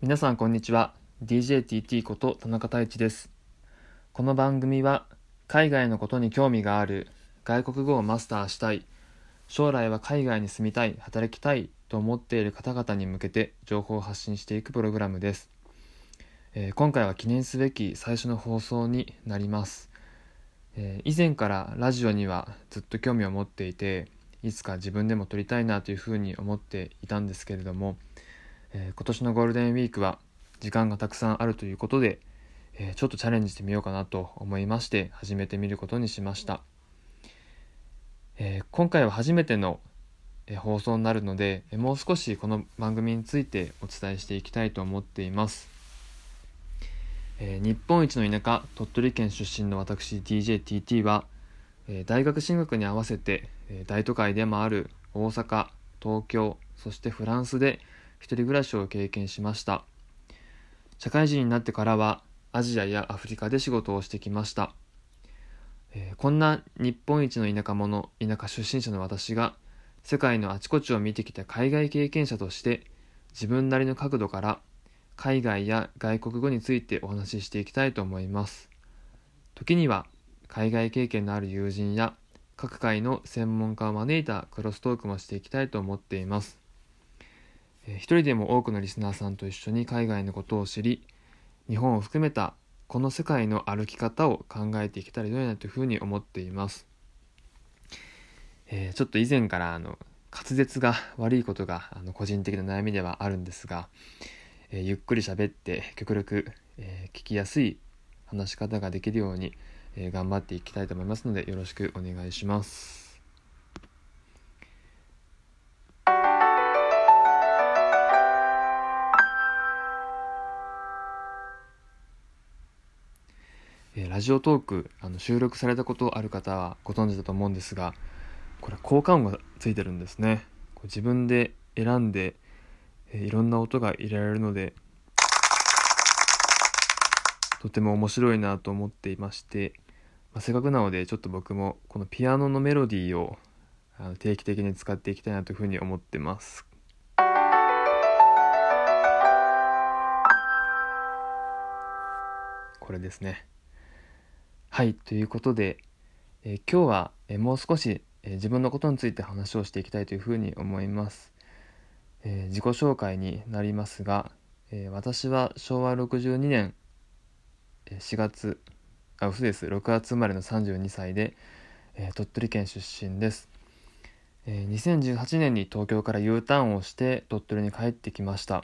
皆さんこんにちは。DJTT こと田中太一です。この番組は海外のことに興味がある外国語をマスターしたい将来は海外に住みたい働きたいと思っている方々に向けて情報を発信していくプログラムです、えー、今回は記念すべき最初の放送になります、えー、以前からラジオにはずっと興味を持っていていつか自分でも撮りたいなというふうに思っていたんですけれども、えー、今年のゴールデンウィークは時間がたくさんあるということで、えー、ちょっとチャレンジしてみようかなと思いまして始めてみることにしました、えー、今回は初めての放送になるのでもう少しこの番組についてお伝えしていきたいと思っています、え日本一の田舎鳥取県出身の私 DJTT はえ大学進学に合わせてえ大都会でもある大阪東京そしてフランスで一人暮らしを経験しました。社会人になってからはアジアやアフリカで仕事をしてきました、えー、こんな日本一の田舎者田舎出身者の私が世界のあちこちを見てきた海外経験者として自分なりの角度から海外や外国語についてお話ししていきたいと思います。時には海外経験のある友人や各界の専門家を招いたクロストークもしていきたいと思っています。一人でも多くのリスナーさんと一緒に海外のことを知り、日本を含めたこの世界の歩き方を考えていけたらよいなというふうに思っています。えー、ちょっと以前からあの滑舌が悪いことがあの個人的な悩みではあるんですが、えー、ゆっくり喋って極力、えー、聞きやすい話し方ができるように、え頑張っていきたいと思いますのでよろしくお願いします。ラジオトークあの収録されたことある方はご存知だと思うんですがこれ効果音がついてるんですね自分で選んで、いろんな音が入れられるのでとても面白いなと思っていましてまあ、せっかくなのでちょっと僕もこのピアノのメロディーを定期的に使っていきたいなというふうに思ってます。これですね。はいということで、え、今日は、え、もう少し、え、自分のことについて話をしていきたいというふうに思います。え自己紹介になりますが、え私は昭和62年4月あ嘘です6月生まれの32歳で、え、鳥取県出身です、えー、2018年に東京から U ターンをして鳥取に帰ってきました、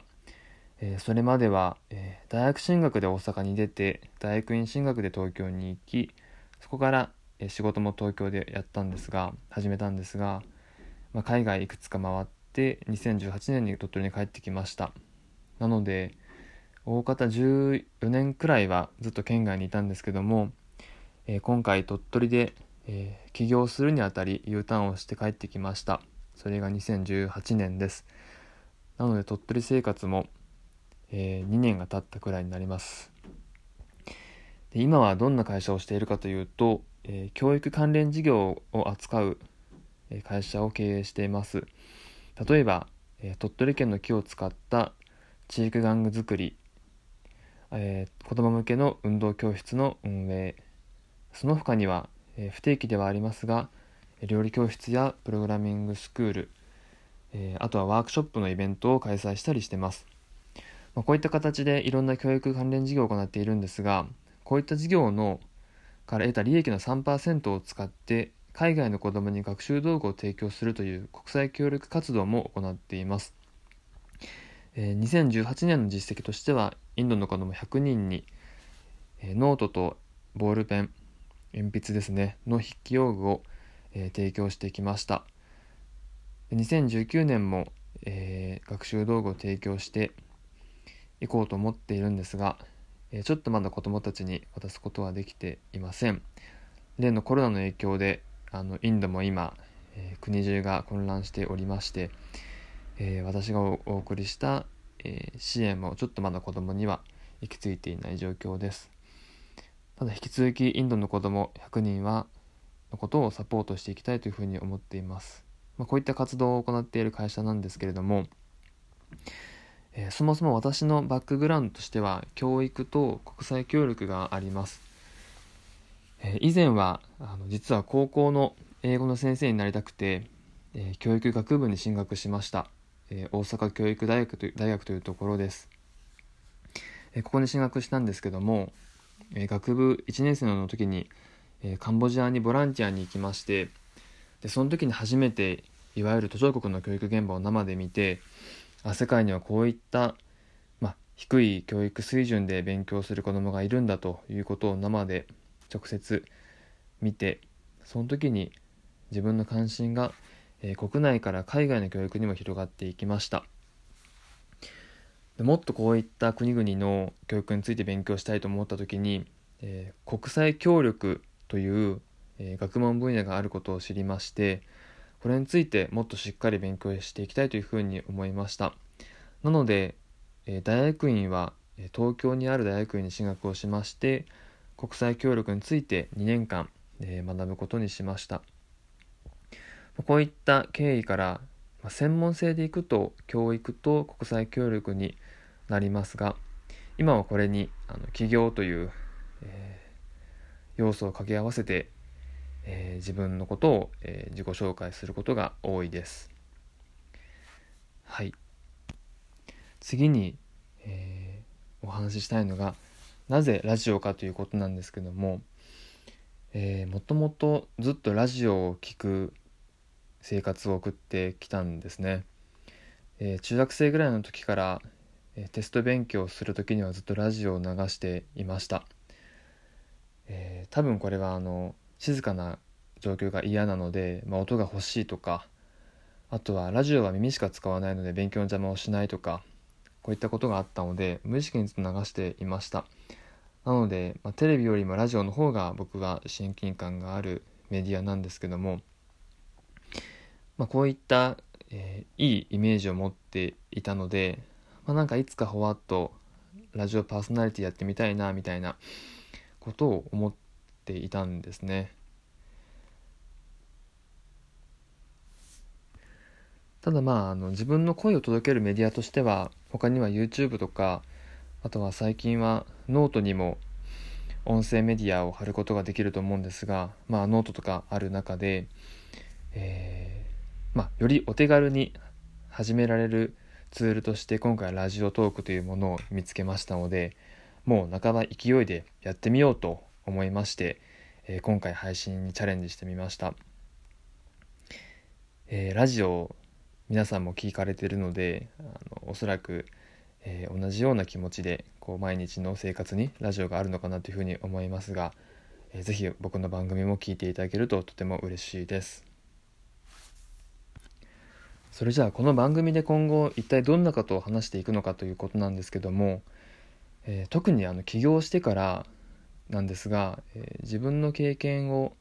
えー、それまでは、えー、大学進学で大阪に出て大学院進学で東京に行きそこから、えー、仕事も東京でやったんですが始めたんですが、まあ、海外いくつか回って2018年に鳥取に帰ってきました。なので大方14年くらいはずっと県外にいたんですけども、えー、今回鳥取で、えー、起業するにあたり U ターンをして帰ってきました。それが2018年です。なので鳥取生活も、えー、2年が経ったくらいになります。で今はどんな会社をしているかというと、え教育関連事業を扱う会社を経営しています。例えば、え鳥取県の木を使った地域玩具作りえー、子ども向けの運動教室の運営。その他には、えー、不定期ではありますが料理教室やプログラミングスクール、えー、あとはワークショップのイベントを開催したりしてます、まあ、こういった形でいろんな教育関連事業を行っているんですがこういった事業のから得た利益の3%を使って海外の子どもに学習道具を提供するという国際協力活動も行っています。えー、2018年の実績としてはインドの子ども100人に、えー、ノートとボールペン鉛筆ですねの筆記用具を、えー、提供してきました。2019年も、えー、学習道具を提供していこうと思っているんですが、えー、ちょっとまだ子どもたちに渡すことはできていません例のコロナの影響であのインドも今、えー、国中が混乱しておりまして、えー、私がお送りした、えー、支援もちょっとまだ子供には行き着いていない状況です。ただ引き続きインドの子供100人はのことをサポートしていきたいというふうに思っています。まあ、こういった活動を行っている会社なんですけれども、えー、そもそも私のバックグラウンドとしては教育と国際協力があります、えー、以前はあの実は高校の英語の先生になりたくて、えー、教育学部に進学しました、え大阪教育大学と大学というところです、えここに進学したんですけども、え学部1年生の時に、えカンボジアにボランティアに行きましてでその時に初めていわゆる途上国の教育現場を生で見てあ世界にはこういった、まあ、低い教育水準で勉強する子どもがいるんだということを生で直接見てその時に自分の関心が、えー、国内から海外の教育にも広がっていきました。でもっとこういった国々の教育について勉強したいと思った時に、えー、国際協力という、えー、学問分野があることを知りましてこれについてもっとしっかり勉強していきたいというふうに思いました。なので、え大学院は東京にある大学院に進学をしまして国際協力について2年間、え学ぶことにしました。こういった経緯から専門性でいくと教育と国際協力になりますが今はこれにあの起業という、え、要素を掛け合わせてえー、自分のことを、えー、自己紹介することが多いです。はい。次に、えー、お話ししたいのがなぜラジオかということなんですけども、えー、もともとずっとラジオを聴く生活を送ってきたんですね。えー、中学生ぐらいの時から、えー、テスト勉強をする時にはずっとラジオを流していました。えー、多分これはあの静かな状況が嫌なので、まあ、音が欲しいとかあとはラジオは耳しか使わないので勉強の邪魔をしないとかこういったことがあったので無意識にずっと流していました。なので、まあ、テレビよりもラジオの方が僕は親近感があるメディアなんですけども、まあ、こういった、えー、いいイメージを持っていたので、まあ、なんかいつかほわっとラジオパーソナリティやってみたいなみたいなことを思っていたんですね。ただまああの自分の声を届けるメディアとしては他には YouTube とかあとは最近はノートにも音声メディアを貼ることができると思うんですが、まあ、ノートとかある中で、えー、まあ、よりお手軽に始められるツールとして今回ラジオトークというものを見つけましたのでもう半ば勢いでやってみようと思いまして、えー、今回配信にチャレンジしてみました、えー、ラジオ皆さんも聞かれてるのであのおそらく、えー、同じような気持ちでこう毎日の生活にラジオがあるのかなというふうに思いますが、えー、ぜひ僕の番組も聞いていただけるととても嬉しいです。それじゃあこの番組で今後一体どんなことを話していくのかということなんですけども、えー、特にあの起業してからなんですが、えー、自分の経験を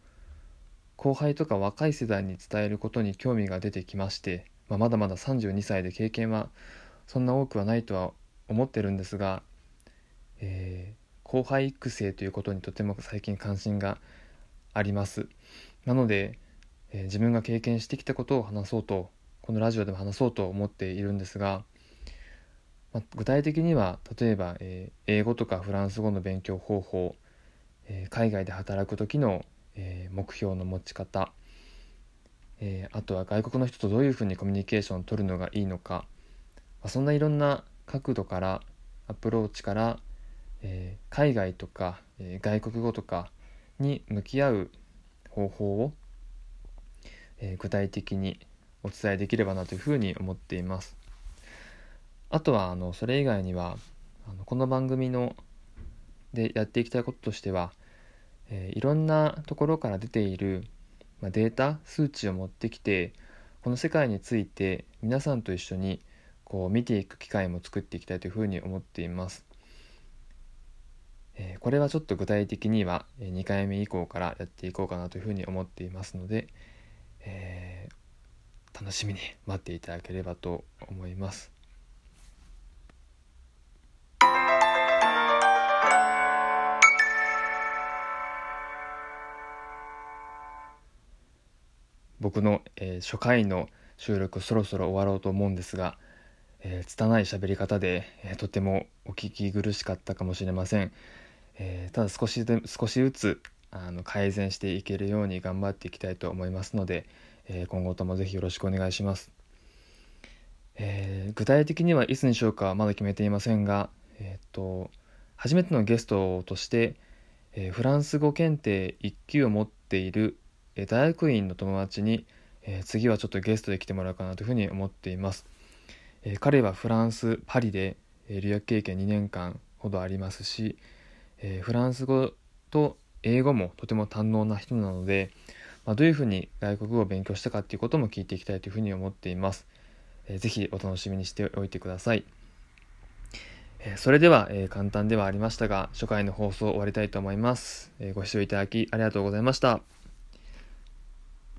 後輩とか若い世代に伝えることに興味が出てきましてまあ、まだまだ32歳で経験はそんな多くはないとは思ってるんですが、えー、後輩育成ということにとても最近関心があります。なので、えー、自分が経験してきたことを話そうとこのラジオでも話そうと思っているんですが、まあ、具体的には例えば、えー、英語とかフランス語の勉強方法、え海外で働く時の、え目標の持ち方えー、あとは外国の人とどういうふうにコミュニケーションを取るのがいいのか、まあ、そんないろんな角度からアプローチから、え、海外とか、え、外国語とかに向き合う方法を、え具体的にお伝えできればなというふうに思っています。あとはあのそれ以外にはあのこの番組のでやっていきたいこととしては、えいろんなところから出ているまあ、データ数値を持ってきてこの世界について皆さんと一緒にこう見ていく機会も作っていきたいというふうに思っています。えー、これはちょっと具体的には2回目以降からやっていこうかなというふうに思っていますので、えー、楽しみに待っていただければと思います。僕の、えー、初回の収録そろそろ終わろうと思うんですが、えー、拙い喋り方で、えー、とてもお聞き苦しかったかもしれません、えー、ただ少しで少しずつあの改善していけるように頑張っていきたいと思いますので、え今後ともぜひよろしくお願いします、え具体的にはいつにしようかまだ決めていませんが、えーと、初めてのゲストとして、えフランス語検定1級を持っている、え大学院の友達に、え次はちょっとゲストで来てもらおうかなというふうに思っていますえ彼はフランス・パリで、え留学経験2年間ほどありますし、えフランス語と英語もとても堪能な人なので、まあ、どういうふうに外国語を勉強したかっていうことも聞いていきたいというふうに思っています。えー、ぜひお楽しみにしておいてください。えそれでは、え簡単ではありましたが初回の放送を終わりたいと思います。えご視聴いただきありがとうございました。